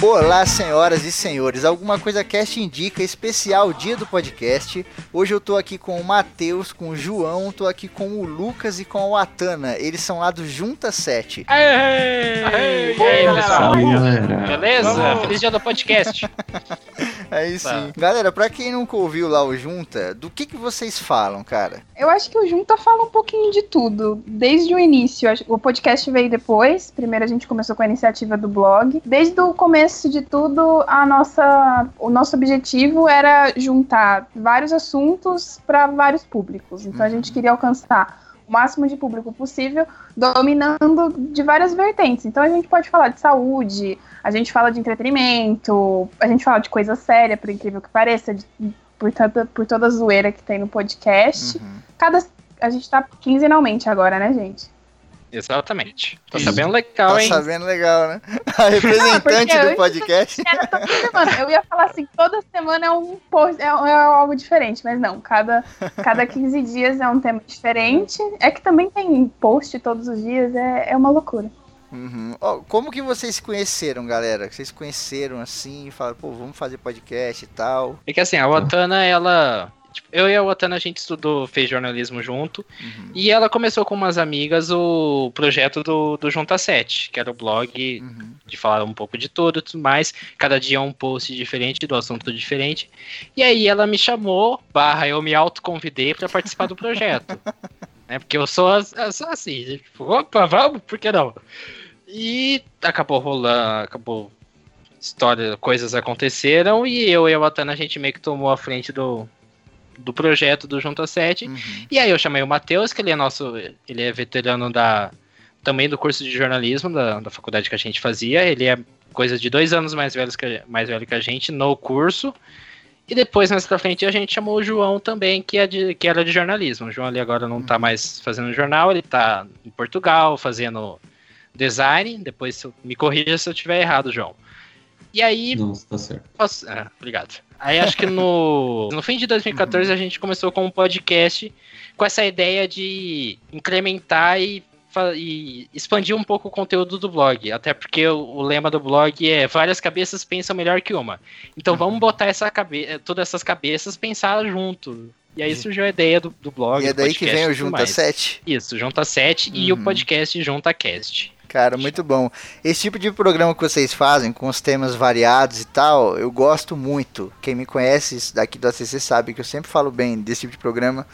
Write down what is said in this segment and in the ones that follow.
Olá, senhoras e senhores. Alguma coisa cast indica especial dia do podcast. Hoje eu tô aqui com o Matheus, com o João, tô aqui com o Lucas e com o Atana. Eles são lá do Junta 7. Aê! Aê! E aí, pessoal? Beleza? Vamos. Feliz dia do podcast. Aí sim. Tá. Galera, pra quem nunca ouviu lá o Junta, do que que vocês falam, cara? Eu acho que o Junta fala um pouquinho de tudo, desde o início. O podcast veio depois. Primeiro a gente começou com a iniciativa do blog. Desde o começo de tudo, a nossa, o nosso objetivo era juntar vários assuntos para vários públicos. Então a gente queria alcançar o máximo de público possível, dominando de várias vertentes. Então a gente pode falar de saúde, a gente fala de entretenimento, a gente fala de coisa séria, por incrível que pareça, de- por, tanta, por toda a zoeira que tem no podcast. Uhum. Cada. A gente tá quinzenalmente agora, né, gente? Exatamente. Tô Isso. sabendo legal, Tá hein? sabendo legal, né? A representante porque do podcast. Semana. Eu ia falar assim, toda semana é um post, é, é algo diferente, mas não, cada, cada 15 dias é um tema diferente. É que também tem post todos os dias, é, é uma loucura. Uhum. Ó, como que vocês se conheceram, galera? Vocês se conheceram assim falaram, pô, vamos fazer podcast e tal. É que assim, a Watana, ela. Tipo, eu e a Watana a gente estudou, fez jornalismo junto. Uhum. E ela começou com umas amigas o projeto do, do Junta 7, que era o blog Uhum. de falar um pouco de tudo e tudo mais. Cada dia um post diferente, do assunto diferente. E aí ela me chamou, barra, eu me autoconvidei para participar do projeto. né? Porque eu sou, eu sou assim, tipo, opa, vamos, por que não? E acabou rolando, acabou. História, coisas aconteceram e eu e a Watana a gente meio que tomou a frente do, do projeto do Junta 7. Uhum. E aí eu chamei o Matheus, que ele é nosso. Ele é veterano da. Também do curso de jornalismo da, da faculdade que a gente fazia. Ele é coisa de dois anos mais, velhos que, mais velho que a gente no curso. E depois, mais pra frente, a gente chamou o João também, que, é de, que era de jornalismo. O João ali agora não tá mais fazendo jornal, ele tá em Portugal fazendo design. Depois me corrija se eu tiver errado, João. E aí, Não, tá certo. Posso- ah, obrigado. Aí acho que no, no fim de 2014 a gente começou com um podcast com essa ideia de incrementar e, fa- e expandir um pouco o conteúdo do blog. Até porque o, o lema do blog é várias cabeças pensam melhor que uma. Então vamos botar essa cabe todas essas cabeças pensar junto. E aí surgiu a ideia do, do blog. E é daí que vem o Junta mais. 7. Isso, Junta 7 e o Uhum. podcast Junta Cast. Cara, muito bom. Esse tipo de programa que vocês fazem, com os temas variados e tal, eu gosto muito. Quem me conhece daqui do ACC sabe que eu sempre falo bem desse tipo de programa,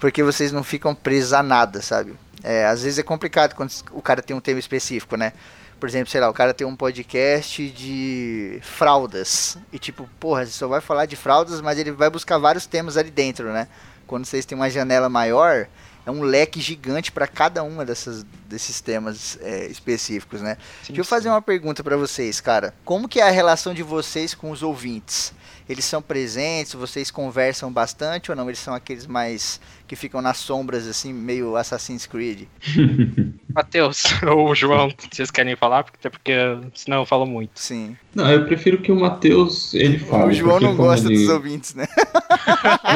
porque vocês não ficam presos a nada, sabe? É, às vezes é complicado quando o cara tem um tema específico, né? Por exemplo, sei lá, o cara tem um podcast de fraldas. E tipo, porra, você só vai falar de fraldas, mas ele vai buscar vários temas ali dentro, né? Quando vocês têm uma janela maior, é um leque gigante para cada uma dessas, desses temas é, específicos, né? Deixa eu fazer uma pergunta para vocês, cara. Como que é a relação de vocês com os ouvintes? Eles são presentes? Vocês conversam bastante ou não? Eles são aqueles mais que ficam nas sombras, assim, meio Assassin's Creed? Matheus ou João, vocês querem falar? Porque- Até porque senão eu falo muito. Sim. Não, eu prefiro que o Matheus ele fale. o João não gosta ele- dos ouvintes, né?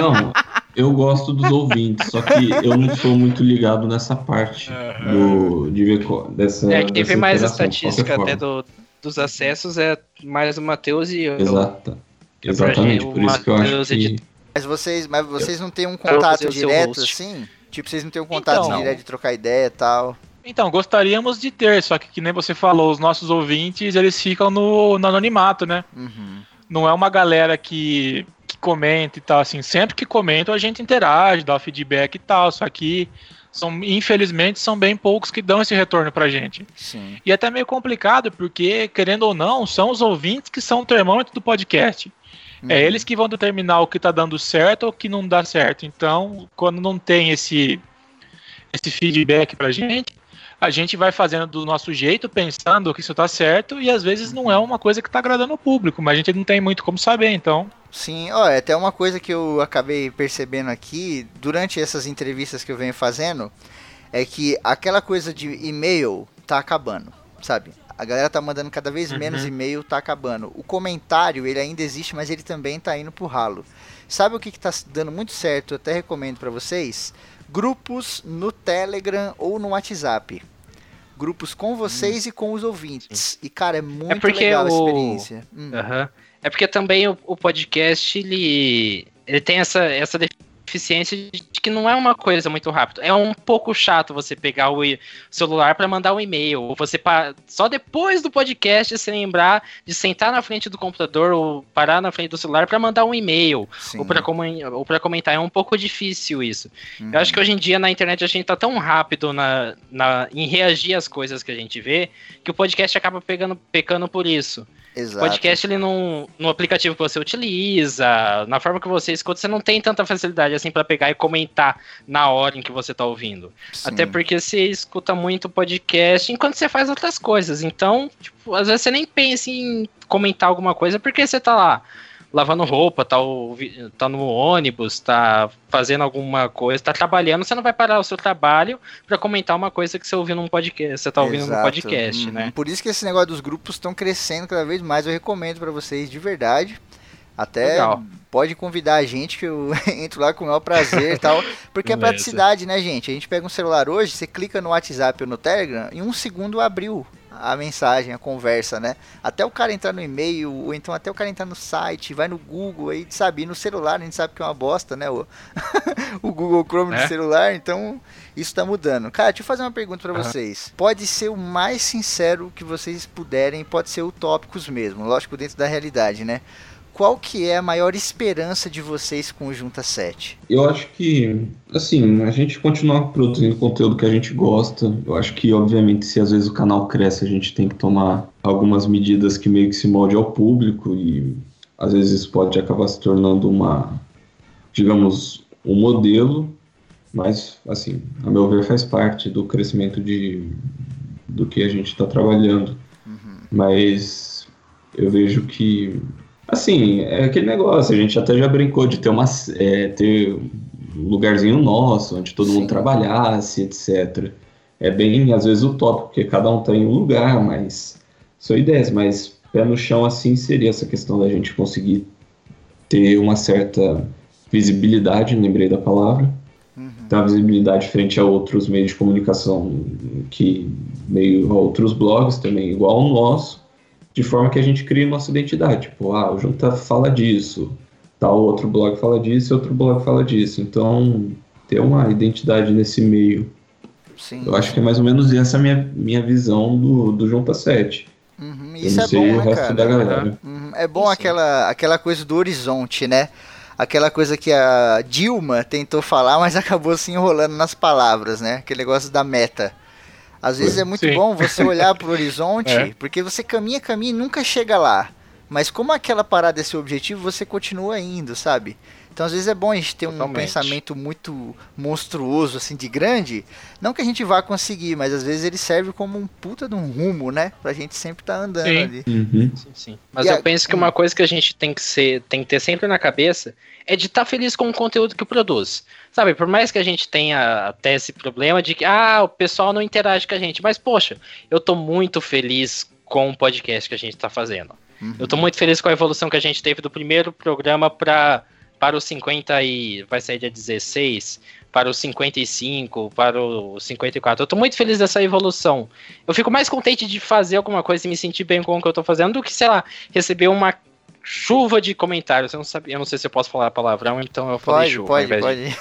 Não, eu gosto dos ouvintes, só que eu não sou muito ligado nessa parte do, de ver dessa. É que dessa teve mais de estatística até do, dos acessos, é mais o Matheus e eu. Exata. Pra Exatamente, por isso que eu acho que. Mas vocês, mas vocês não têm um contato direto, assim? Tipo, vocês não têm um contato Então. direto de trocar ideia e tal? Então, gostaríamos de ter, só que, que nem você falou, os nossos ouvintes, eles ficam no, no anonimato, né? Uhum. Não é uma galera que, que comenta e tal, assim, sempre que comentam a gente interage, dá feedback e tal, só que são, infelizmente, são bem poucos que dão esse retorno pra gente. Sim. E é até meio complicado, porque, querendo ou não, são os ouvintes que são o termômetro do podcast. É Uhum. eles que vão determinar o que tá dando certo ou o que não dá certo. Então, quando não tem esse, esse feedback pra gente, a gente vai fazendo do nosso jeito, pensando que isso tá certo, e às vezes não é uma coisa que tá agradando o público, mas a gente não tem muito como saber, então. Sim, ó, é até uma coisa que eu acabei percebendo aqui durante essas entrevistas que eu venho fazendo é que aquela coisa de e-mail tá acabando, sabe? A galera tá mandando cada vez menos Uhum. e-mail, tá acabando. O comentário, ele ainda existe, mas ele também tá indo pro ralo. Sabe o que, que tá dando muito certo? Eu até recomendo pra vocês. Grupos no Telegram ou no WhatsApp. Grupos com vocês e com os ouvintes. E, cara, é muito porque legal a o- experiência. Hum. Aham. É porque também o, o podcast, ele, ele tem essa, essa deficiência de que não é uma coisa muito rápida. É um pouco chato você pegar o celular para mandar um e-mail. Ou você pa- só depois do podcast se lembrar de sentar na frente do computador ou parar na frente do celular para mandar um e-mail. Sim. Ou para comentar. É um pouco difícil isso. Uhum. Eu acho que hoje em dia na internet a gente tá tão rápido na, na, em reagir às coisas que a gente vê que o podcast acaba pegando, pecando por isso. Exato. Podcast, ele não, no aplicativo que você utiliza, na forma que você escuta, você não tem tanta facilidade assim pra pegar e comentar na hora em que você tá ouvindo. Sim. Até porque você escuta muito podcast enquanto você faz outras coisas. Então, tipo, às vezes você nem pensa em comentar alguma coisa porque você tá lá lavando roupa, tá, tá no ônibus, tá fazendo alguma coisa, tá trabalhando, você não vai parar o seu trabalho pra comentar uma coisa que você ouviu num podcast, você tá ouvindo num Exato. podcast, Uhum. né? Por isso que esse negócio dos grupos estão crescendo cada vez mais. Eu recomendo pra vocês de verdade. Até Legal. pode convidar a gente que eu entro lá com o maior prazer e tal. Porque é praticidade, né, gente? A gente pega um celular hoje, você clica no WhatsApp ou no Telegram, em um segundo abriu a mensagem, a conversa, né? Até o cara entrar no e-mail, ou então até o cara entrar no site, vai no Google, aí sabe, e no celular a gente sabe que é uma bosta, né? O, o Google Chrome É. do celular, então isso tá mudando. Cara, deixa eu fazer uma pergunta pra Aham. vocês. Pode ser o mais sincero que vocês puderem, pode ser utópicos mesmo, lógico, dentro da realidade, né? Qual que é a maior esperança de vocês com o Junta 7? Eu acho que, assim, a gente continuar produzindo conteúdo que a gente gosta. Eu acho que, obviamente, se às vezes o canal cresce, a gente tem que tomar algumas medidas que meio que se molde ao público e às vezes isso pode acabar se tornando uma, digamos, um modelo, mas, assim, a meu ver, faz parte do crescimento de, do que a gente está trabalhando. Mas eu vejo que Assim, é aquele negócio, a gente até já brincou de ter uma é, ter um lugarzinho nosso, onde todo Sim. mundo trabalhasse, etc. É bem, às vezes, utópico, porque cada um tem um lugar, mas são ideias, mas pé no chão assim seria essa questão da gente conseguir ter uma certa visibilidade, lembrei da palavra, Uhum. ter uma visibilidade frente a outros meios de comunicação que meio a outros blogs também igual ao nosso, de forma que a gente crie nossa identidade. Tipo, ah, o Junta fala disso, tal outro blog fala disso, outro blog fala disso. Então, ter uma identidade nesse meio. Sim. Eu acho que é mais ou menos essa a minha, minha visão do, do Junta 7. Uhum, Eu Isso é bom, o né, resto cara? da galera. Uhum, É bom Sim. aquela, aquela coisa do horizonte, né? Aquela coisa que a Dilma tentou falar, mas acabou se enrolando nas palavras, né? Aquele negócio da meta. Às vezes é muito Sim. bom você olhar pro horizonte, É. porque você caminha, caminha e nunca chega lá. Mas como aquela parada é seu objetivo, você continua indo, sabe? Então às vezes é bom a gente ter um Totalmente. pensamento muito monstruoso, assim, de grande. Não que a gente vá conseguir, mas às vezes ele serve como um puta de um rumo, né? Pra gente sempre estar andando Sim. ali. Uhum. Sim, sim. Mas E eu a- penso que uma coisa que a gente tem que ser, tem que ter sempre na cabeça é de estar feliz com o conteúdo que produz. Sabe, por mais que a gente tenha até esse problema de que ah, o pessoal não interage com a gente, mas poxa, eu tô muito feliz com o podcast que a gente tá fazendo. Uhum. Eu tô muito feliz com a evolução que a gente teve do primeiro programa para para os 50 e vai sair dia 16, para os 55, para os 54. Eu tô muito feliz dessa evolução. Eu fico mais contente de fazer alguma coisa e me sentir bem com o que eu tô fazendo do que, sei lá, receber uma chuva de comentários. Eu não sabia, eu não sei se eu posso falar palavrão, então eu falei Pode, chuva. pode, pode. De...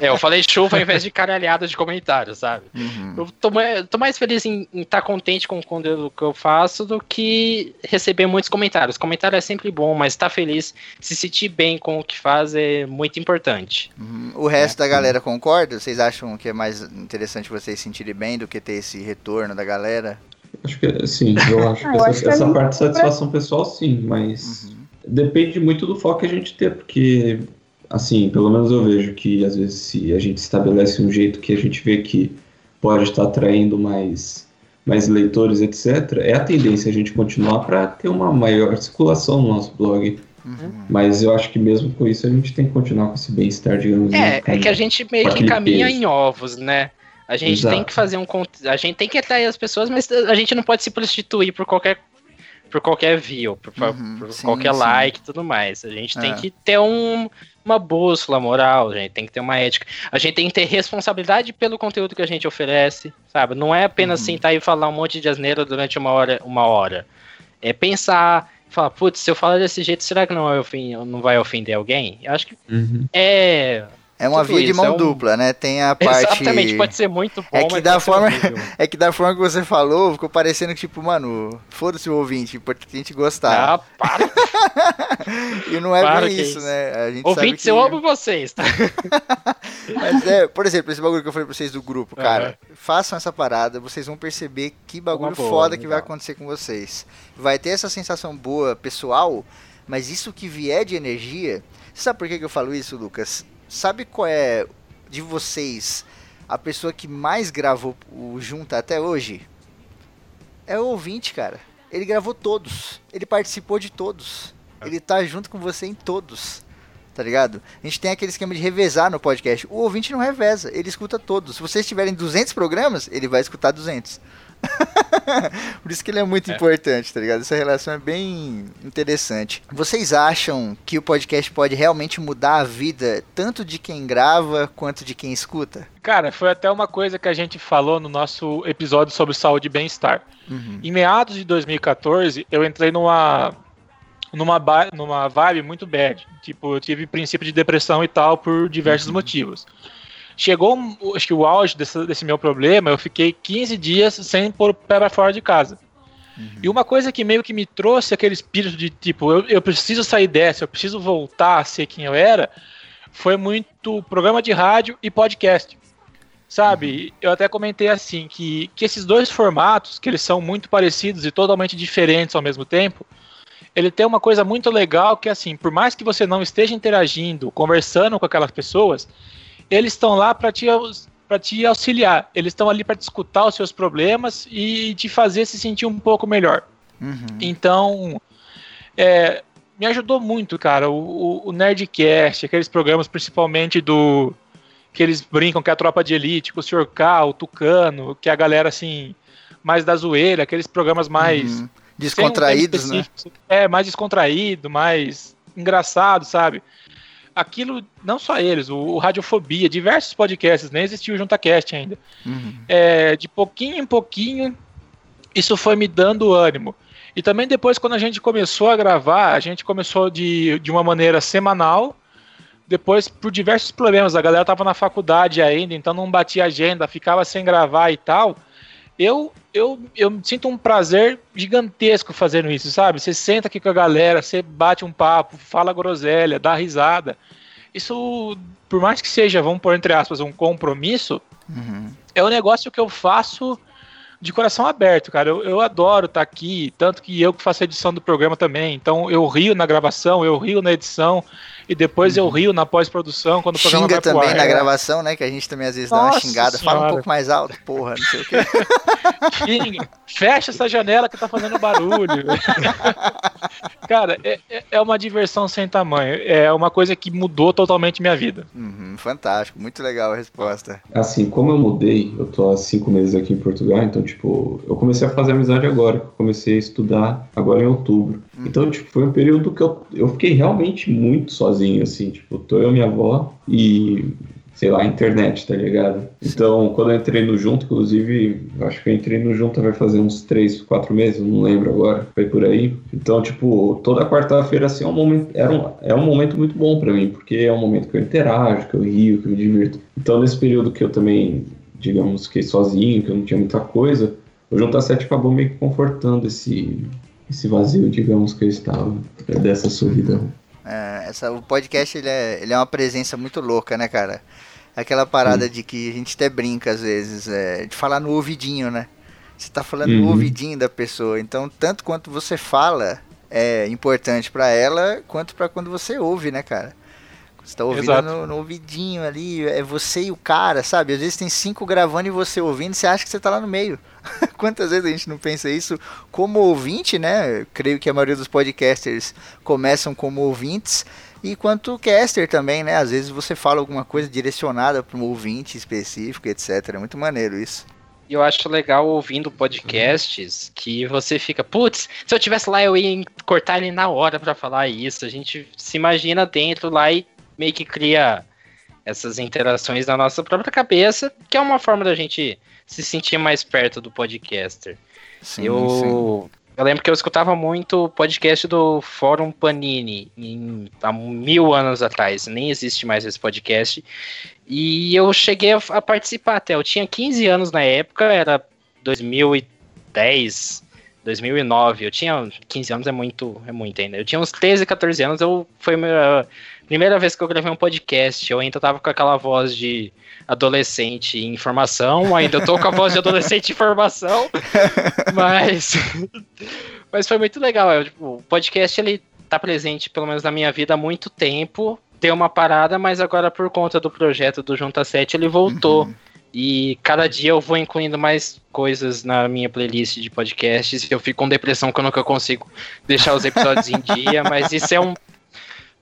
É, eu falei chuva ao invés de caralhada de comentários, sabe? Uhum. Eu tô, tô mais feliz em estar contente com o conteúdo que eu faço do que receber muitos comentários. Comentário é sempre bom, mas estar feliz, se sentir bem com o que faz é muito importante. Uhum. O resto da galera concorda? Vocês acham que é mais interessante vocês se sentirem bem do que ter esse retorno da galera? Acho que sim, eu acho Ah, que eu essa, acho que a essa gente- parte de satisfação pessoal, sim, mas Uhum. depende muito do foco que a gente ter, porque, assim, pelo menos eu vejo que às vezes se a gente estabelece um jeito que a gente vê que pode estar atraindo mais, mais leitores, etc., é a tendência a gente continuar para ter uma maior circulação no nosso blog. Uhum. Mas eu acho que mesmo com isso a gente tem que continuar com esse bem-estar, digamos É, assim, é que a gente meio que caminha peso. em ovos, né? A gente Exato. tem que fazer um a gente tem que atrair as pessoas, mas a gente não pode se prostituir por qualquer por qualquer view, por, Uhum, por sim, qualquer sim. like e tudo mais. A gente tem É. que ter um, uma bússola moral, a gente tem que ter uma ética. A gente tem que ter responsabilidade pelo conteúdo que a gente oferece, sabe? Não é apenas Uhum. sentar e falar um monte de asneira durante uma hora, uma hora. É pensar, falar, putz, se eu falar desse jeito, será que não vai, ofender, não vai ofender alguém? Eu acho que Uhum. é. É uma Tudo via de mão é um- dupla, né? Tem a parte. Exatamente, pode ser muito bom, É que da forma-. É que da forma que você falou, ficou parecendo que, tipo, mano, foda-se o ouvinte, importante a gente gostar. Ah, para. e não é para bem que isso, isso. né? A gente Ouvintes, sabe eu que... amo vocês, tá? Mas é, por exemplo, esse bagulho que eu falei pra vocês do grupo, cara, Aham. façam essa parada, vocês vão perceber que bagulho boa, foda que vai legal. acontecer com vocês. Vai ter essa sensação boa pessoal, mas isso que vier de energia. Sabe por que, que eu falo isso, Lucas? Sabe qual é de vocês a pessoa que mais gravou o Junta até hoje? É o ouvinte, cara. Ele gravou todos. Ele participou de todos. Ele tá junto com você em todos. Tá ligado? A gente tem aquele esquema de revezar no podcast. O ouvinte não reveza, ele escuta todos. Se vocês tiverem 200 programas, ele vai escutar 200. Por isso que ele é muito É. importante, tá ligado? Essa relação é bem interessante. Vocês acham que o podcast pode realmente mudar a vida tanto de quem grava quanto de quem escuta? Cara, foi até uma coisa que a gente falou no nosso episódio sobre saúde e bem-estar. Uhum. Em meados de 2014, eu entrei numa numa, numa vibe muito bad. Tipo, eu tive princípio de depressão e tal por diversos Uhum. motivos. Chegou, acho que o auge desse, desse meu problema, eu fiquei 15 dias sem pôr o pé pra fora de casa. E uma coisa que meio que me trouxe aquele espírito de tipo, eu, eu preciso sair dessa, eu preciso voltar a ser quem eu era, foi muito programa de rádio e podcast. Sabe? Eu até comentei assim que, que esses dois formatos, que eles são muito parecidos e totalmente diferentes ao mesmo tempo, ele tem uma coisa muito legal que assim, por mais que você não esteja interagindo, conversando com aquelas pessoas, eles estão lá para te para te auxiliar. Eles estão ali para te escutar os seus problemas e te fazer se sentir um pouco melhor. Uhum. Então, é, me ajudou muito, cara. O, o, Nerdcast, aqueles programas principalmente do. que eles brincam que é a tropa de elite, com o Sr. K, o Tucano, que é a galera assim, mais da zoeira, aqueles programas mais. Uhum. sem um Descontraídos, né? É, mais descontraído, mais engraçado, sabe? Aquilo, não só eles, o, o Radiofobia, diversos podcasts, nem existiu o JuntaCast ainda Uhum. é, de pouquinho em pouquinho, isso foi me dando ânimo. E também depois, quando a gente começou a gravar, a gente começou de, de uma maneira semanal. Depois, por diversos problemas, a galera tava na faculdade ainda, então não batia agenda, ficava sem gravar e tal. Eu, eu, eu sinto um prazer gigantesco fazendo isso, sabe? Você senta aqui com a galera, você bate um papo, fala groselha, dá risada. Isso, por mais que seja, vamos pôr entre aspas, um compromisso, Uhum. é um negócio que eu faço de coração aberto, cara. Eu, eu adoro estar aqui, tanto que eu que faço a edição do programa também. Então eu rio na gravação, eu rio na edição e depois eu rio na pós-produção quando o programa Xinga vai pro também ar. na É, gravação, né? Que a gente também às vezes dá uma Nossa xingada. Fala um Senhora. pouco mais alto, porra, não sei o quê. xinga. Fecha essa janela que tá fazendo barulho. cara, é, é- é uma diversão sem tamanho. É uma coisa que mudou totalmente minha vida. Uhum, fantástico, muito legal a resposta. Assim, como eu mudei, eu tô há cinco meses aqui em Portugal, então, tipo, eu comecei a fazer amizade agora, comecei a estudar agora em outubro. Então, tipo, foi um período que eu, eu fiquei realmente muito sozinho, assim, tipo, tô eu e minha avó e, sei lá, a internet, tá ligado? Então, quando eu entrei no Junto, inclusive, acho que eu entrei no Junto vai fazer uns três, quatro meses, eu não lembro agora, foi por aí. Então, tipo, toda quarta-feira, assim, é um momento, era um, é um momento muito bom pra mim, porque é um momento que eu interajo, que eu rio, que eu me divirto. Então, nesse período que eu também, digamos, fiquei sozinho, que eu não tinha muita coisa, o Junta 7 acabou meio que confortando esse, esse vazio, digamos, que eu estava é, dessa solidão. É, essa, o podcast ele é, ele é uma presença muito louca, né, cara? Aquela parada de que a gente até brinca às vezes, é, de falar no ouvidinho, né? Você tá falando no Uhum. ouvidinho da pessoa. Então, tanto quanto você fala é importante pra ela, quanto pra quando você ouve, né, cara? Você tá ouvindo no, no ouvidinho ali, é você e o cara, sabe? Às vezes tem cinco gravando e você ouvindo, você acha que você tá lá no meio. Quantas vezes a gente não pensa isso como ouvinte, né? Eu creio que a maioria dos podcasters começam como ouvintes E quanto caster também, né? Às vezes você fala alguma coisa direcionada para um ouvinte específico, etc. É muito maneiro isso. E eu acho legal ouvindo podcasts que você fica, putz, se eu tivesse lá eu ia cortar ele na hora para falar isso. A gente se imagina dentro lá e meio que cria essas interações na nossa própria cabeça, que é uma forma da gente se sentir mais perto do podcaster. Sim, eu, sim. eu lembro que eu escutava muito o podcast do Fórum Panini em, há mil anos atrás, nem existe mais esse podcast. E eu cheguei a, a participar até. Eu tinha 15 anos na época, era 2010, 2009. Eu tinha 15 anos, é muito, é muito ainda. Eu tinha uns 13, 14 anos. Eu, foi a minha primeira vez que eu gravei um podcast. Eu ainda tava com aquela voz de adolescente em informação. Ainda tô com a voz de adolescente em informação. mas, mas foi muito legal. Eu, tipo, o podcast ele tá presente, pelo menos na minha vida, há muito tempo deu uma parada, mas agora por conta do projeto do Junta 7 ele voltou. Uhum. E cada dia eu vou incluindo mais coisas na minha playlist de podcasts. Eu fico com depressão que eu nunca consigo deixar os episódios em dia, mas isso é um.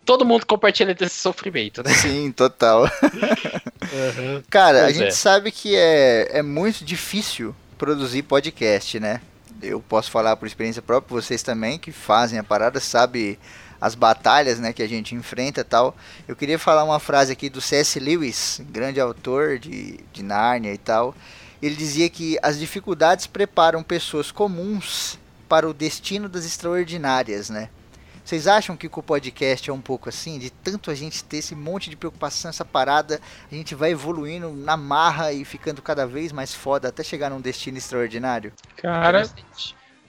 Todo mundo compartilha desse sofrimento, né? Sim, total. Uhum. Cara, pois a gente é. sabe que é, é muito difícil produzir podcast, né? Eu posso falar por experiência própria, vocês também que fazem a parada, sabe as batalhas né, que a gente enfrenta tal. Eu queria falar uma frase aqui do C.S. Lewis, grande autor de, de Nárnia e tal. Ele dizia que as dificuldades preparam pessoas comuns para o destino das extraordinárias, né? Vocês acham que com o podcast é um pouco assim? De tanto a gente ter esse monte de preocupação, essa parada, a gente vai evoluindo na marra e ficando cada vez mais foda até chegar num destino extraordinário? Cara,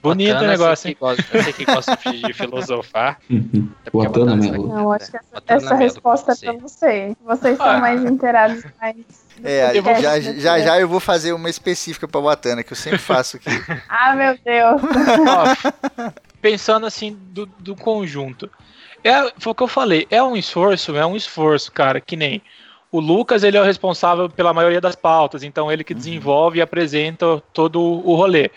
Bonito o negócio, hein? Você que gosta de filosofar. é Botando mesmo. Não, acho que essa, essa resposta é pra você. Vocês são ah. mais inteirados mais. É, já, já, já eu vou fazer uma específica pra Batana, que eu sempre faço aqui. ah, meu Deus. Ó, pensando assim do, do conjunto. É, foi o que eu falei, é um esforço, é um esforço, cara, que nem o Lucas, ele é o responsável pela maioria das pautas, então ele que uhum. desenvolve e apresenta todo o rolê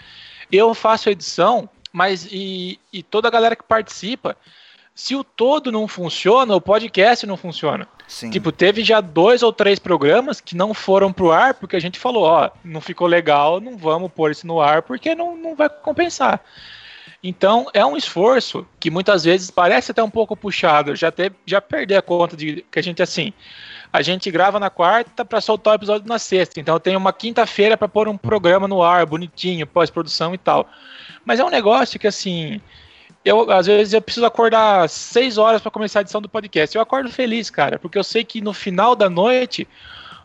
eu faço a edição, mas e, e toda a galera que participa, se o todo não funciona, o podcast não funciona. Sim. Tipo, teve já dois ou três programas que não foram pro ar porque a gente falou, ó, não ficou legal, não vamos pôr isso no ar porque não, não vai compensar. Então, é um esforço que muitas vezes parece até um pouco puxado. Já, teve, já perdi a conta de que a gente, assim, a gente grava na quarta para soltar o episódio na sexta. Então tenho uma quinta-feira para pôr um programa no ar, bonitinho, pós-produção e tal. Mas é um negócio que assim, eu às vezes eu preciso acordar seis horas para começar a edição do podcast. Eu acordo feliz, cara, porque eu sei que no final da noite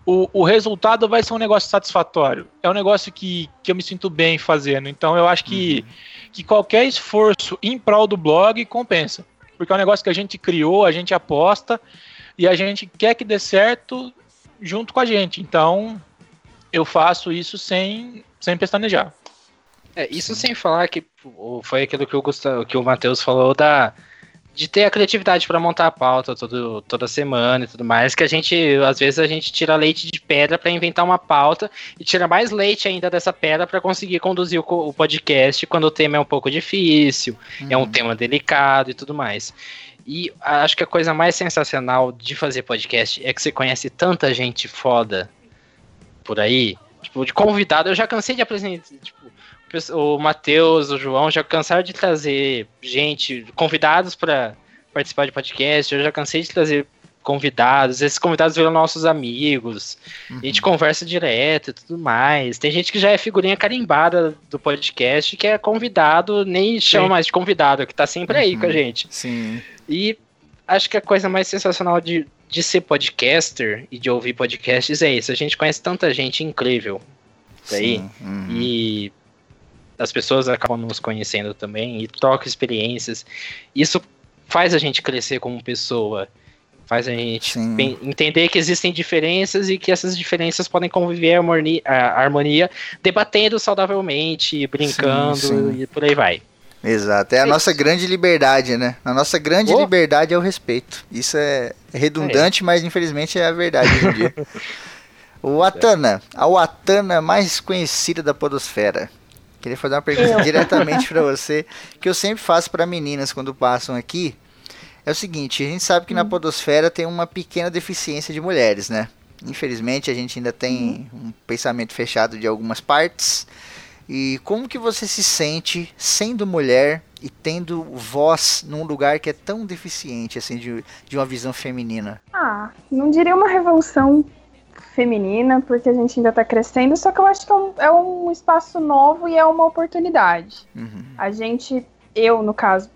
o, o resultado vai ser um negócio satisfatório. É um negócio que, que eu me sinto bem fazendo. Então eu acho que, uhum. Que qualquer esforço em prol do blog compensa. Porque é um negócio que a gente criou, a gente aposta e a gente quer que dê certo junto com a gente. Então, eu faço isso sem, sem pestanejar. É, isso sem falar que foi aquilo que o, Gustavo, que o Matheus falou da de ter a criatividade para montar a pauta todo, toda semana e tudo mais, que a gente, às vezes, a gente tira leite de pedra para inventar uma pauta e tira mais leite ainda dessa pedra para conseguir conduzir o, o, podcast quando o tema é um pouco difícil, uhum. é um uhum. tema delicado e tudo mais. E acho que a coisa mais sensacional de fazer podcast é que você conhece tanta gente foda por aí. Tipo, de convidado, eu já cansei de apresentar. Tipo, o Matheus, o João já cansaram de trazer gente, convidados para participar de podcast. Eu já cansei de trazer convidados. Esses convidados viram nossos amigos. Uhum. A gente uhum. conversa direto e tudo mais. Tem gente que já é figurinha carimbada do podcast, que é convidado, nem chama Sim. mais de convidado, que tá sempre aí com a uhum. gente. Sim. E acho que a coisa mais sensacional de, de ser podcaster e de ouvir podcasts é isso. A gente conhece tanta gente incrível daí. Uhum. E as pessoas acabam nos conhecendo também e trocam experiências. Isso faz a gente crescer como pessoa. Faz a gente entender que existem diferenças e que essas diferenças podem conviver a harmonia, a harmonia debatendo saudavelmente, brincando sim, sim. e por aí vai. Exato, é a nossa grande liberdade, né? A nossa grande oh. liberdade é o respeito. Isso é redundante, é. mas infelizmente é a verdade hoje em dia. o Atana, a Watana mais conhecida da podosfera. Queria fazer uma pergunta diretamente para você, que eu sempre faço para meninas quando passam aqui. É o seguinte, a gente sabe que na podosfera tem uma pequena deficiência de mulheres, né? Infelizmente a gente ainda tem um pensamento fechado de algumas partes. E como que você se sente sendo mulher e tendo voz num lugar que é tão deficiente, assim, de, de uma visão feminina? Ah, não diria uma revolução feminina, porque a gente ainda tá crescendo, só que eu acho que é um, é um espaço novo e é uma oportunidade. Uhum. A gente, eu no caso,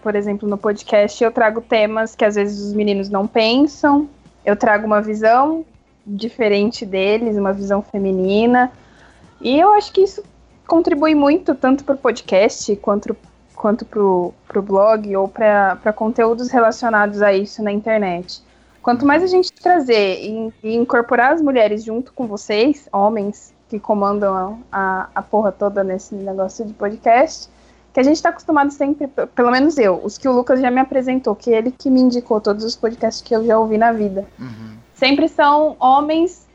por, exemplo, no podcast, eu trago temas que às vezes os meninos não pensam, eu trago uma visão diferente deles, uma visão feminina, e eu acho que isso contribui muito, tanto para o podcast quanto quanto pro, pro blog ou para conteúdos relacionados a isso na internet. Quanto mais a gente trazer e, e incorporar as mulheres junto com vocês, homens que comandam a, a porra toda nesse negócio de podcast, que a gente está acostumado sempre, pelo menos eu, os que o Lucas já me apresentou, que ele que me indicou todos os podcasts que eu já ouvi na vida. Uhum. Sempre são homens,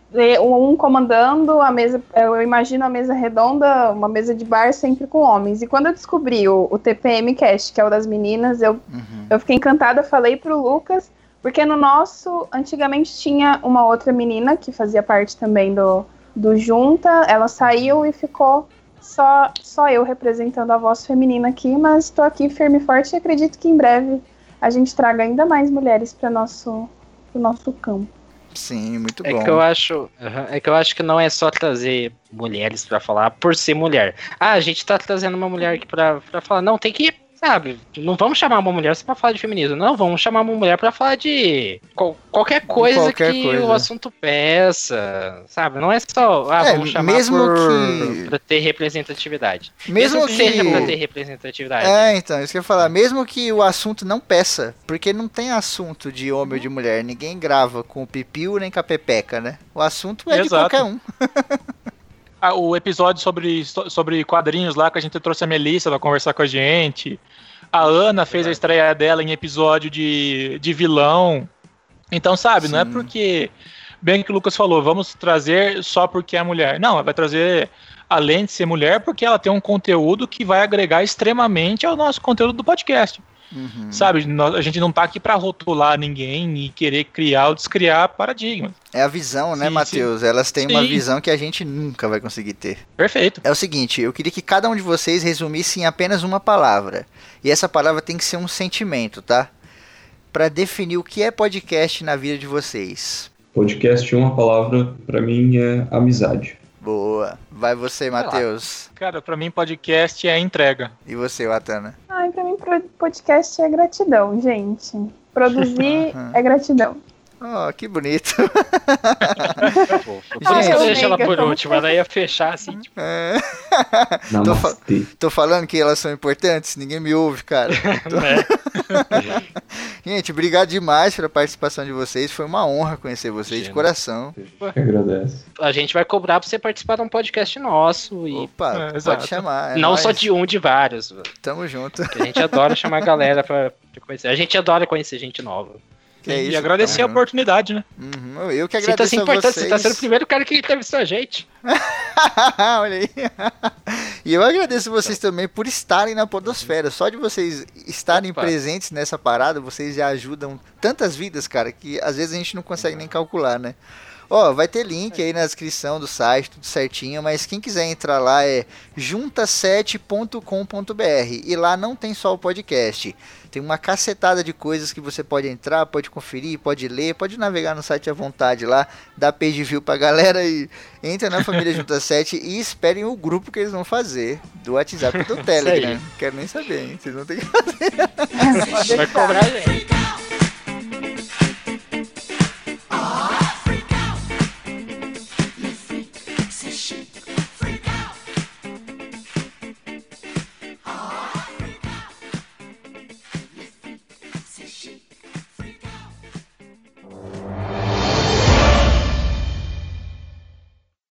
um comandando a mesa, eu imagino a mesa redonda, uma mesa de bar sempre com homens. E quando eu descobri o, o TPM Cast, que é o das meninas, eu, Uhum. eu fiquei encantada, falei pro Lucas, porque no nosso, antigamente tinha uma outra menina que fazia parte também do, do Junta, ela saiu e ficou só, só eu representando a voz feminina aqui, mas estou aqui firme e forte e acredito que em breve a gente traga ainda mais mulheres para nosso pro nosso campo. Sim, muito É bom. que eu acho, é que eu acho que não é só trazer mulheres pra falar por ser mulher. Ah, a gente tá trazendo uma mulher aqui pra, pra falar, não, tem que, sabe, não vamos chamar uma mulher só pra falar de feminismo, não, vamos chamar uma mulher pra falar de qual- qualquer coisa qualquer que coisa. o assunto peça, sabe? Não é só, ah, É, vamos chamar mesmo por, que- pra ter representatividade. Mesmo que seja pra ter representatividade. É, então, isso que eu ia falar. Mesmo que o assunto não peça, porque não tem assunto de homem ou de mulher. Ninguém grava com o pipiu nem com a pepeca, né? O assunto é de Exato. qualquer um. Ah, o episódio sobre, so- sobre quadrinhos lá que a gente trouxe a Melissa pra conversar com a gente. A Ana fez a estreia dela em episódio de, de vilão. Então, sabe, não é Sim. porque. Bem que o Lucas falou, vamos trazer só porque é mulher. Não, ela vai trazer, além de ser mulher, porque ela tem um conteúdo que vai agregar extremamente ao nosso conteúdo do podcast. Uhum. Sabe, a gente não tá aqui pra rotular ninguém e querer criar ou descriar paradigmas. É a visão, né, Matheus? Elas têm uma Sim. visão que a gente nunca vai conseguir ter. Perfeito. É o seguinte, eu queria que cada um de vocês resumisse em apenas uma palavra. E essa palavra tem que ser um sentimento, tá? Pra definir o que é podcast na vida de vocês. Podcast, uma palavra, pra mim é amizade. Boa. Vai você. Matheus. Cara, pra mim podcast é entrega. E você, Watana? Ai, pra mim podcast é gratidão, gente. Produzir é gratidão. Oh, que bonito. Por isso que eu ela por último, ela ia fechar assim, tipo, É. Tô, fa- tô falando que elas são importantes? Ninguém me ouve, cara. né? Gente, obrigado demais pela participação de vocês. Foi uma honra conhecer vocês de coração. Que agradece. A gente vai cobrar pra você participar de um podcast nosso e Opa, É, pode exato. chamar. é não nóis. só de um, de vários. Tamo junto. Que a gente adora chamar a galera pra, pra conhecer. A gente adora conhecer gente nova. Que é e isso, agradecer a tamo junto. oportunidade, né? Uhum, eu que agradeço a importante, vocês. você tá sendo o primeiro cara que entrevistou a gente. Olha aí. e eu agradeço vocês também por estarem na Podosfera. Só de vocês estarem Opa. presentes nessa parada, vocês já ajudam tantas vidas, cara, que às vezes a gente não consegue nem calcular, né? Ó, vai ter link aí na descrição do site, tudo certinho, mas quem quiser entrar lá é junta7.com.br e lá não tem só o podcast. Tem uma cacetada de coisas que você pode entrar, pode conferir, pode ler, pode navegar no site à vontade lá, dá page view pra galera e entra na família Junta 7 e esperem o grupo que eles vão fazer do WhatsApp e do Telegram. Quero nem saber, hein? Vocês vão ter que Pode Vai cobrar gente.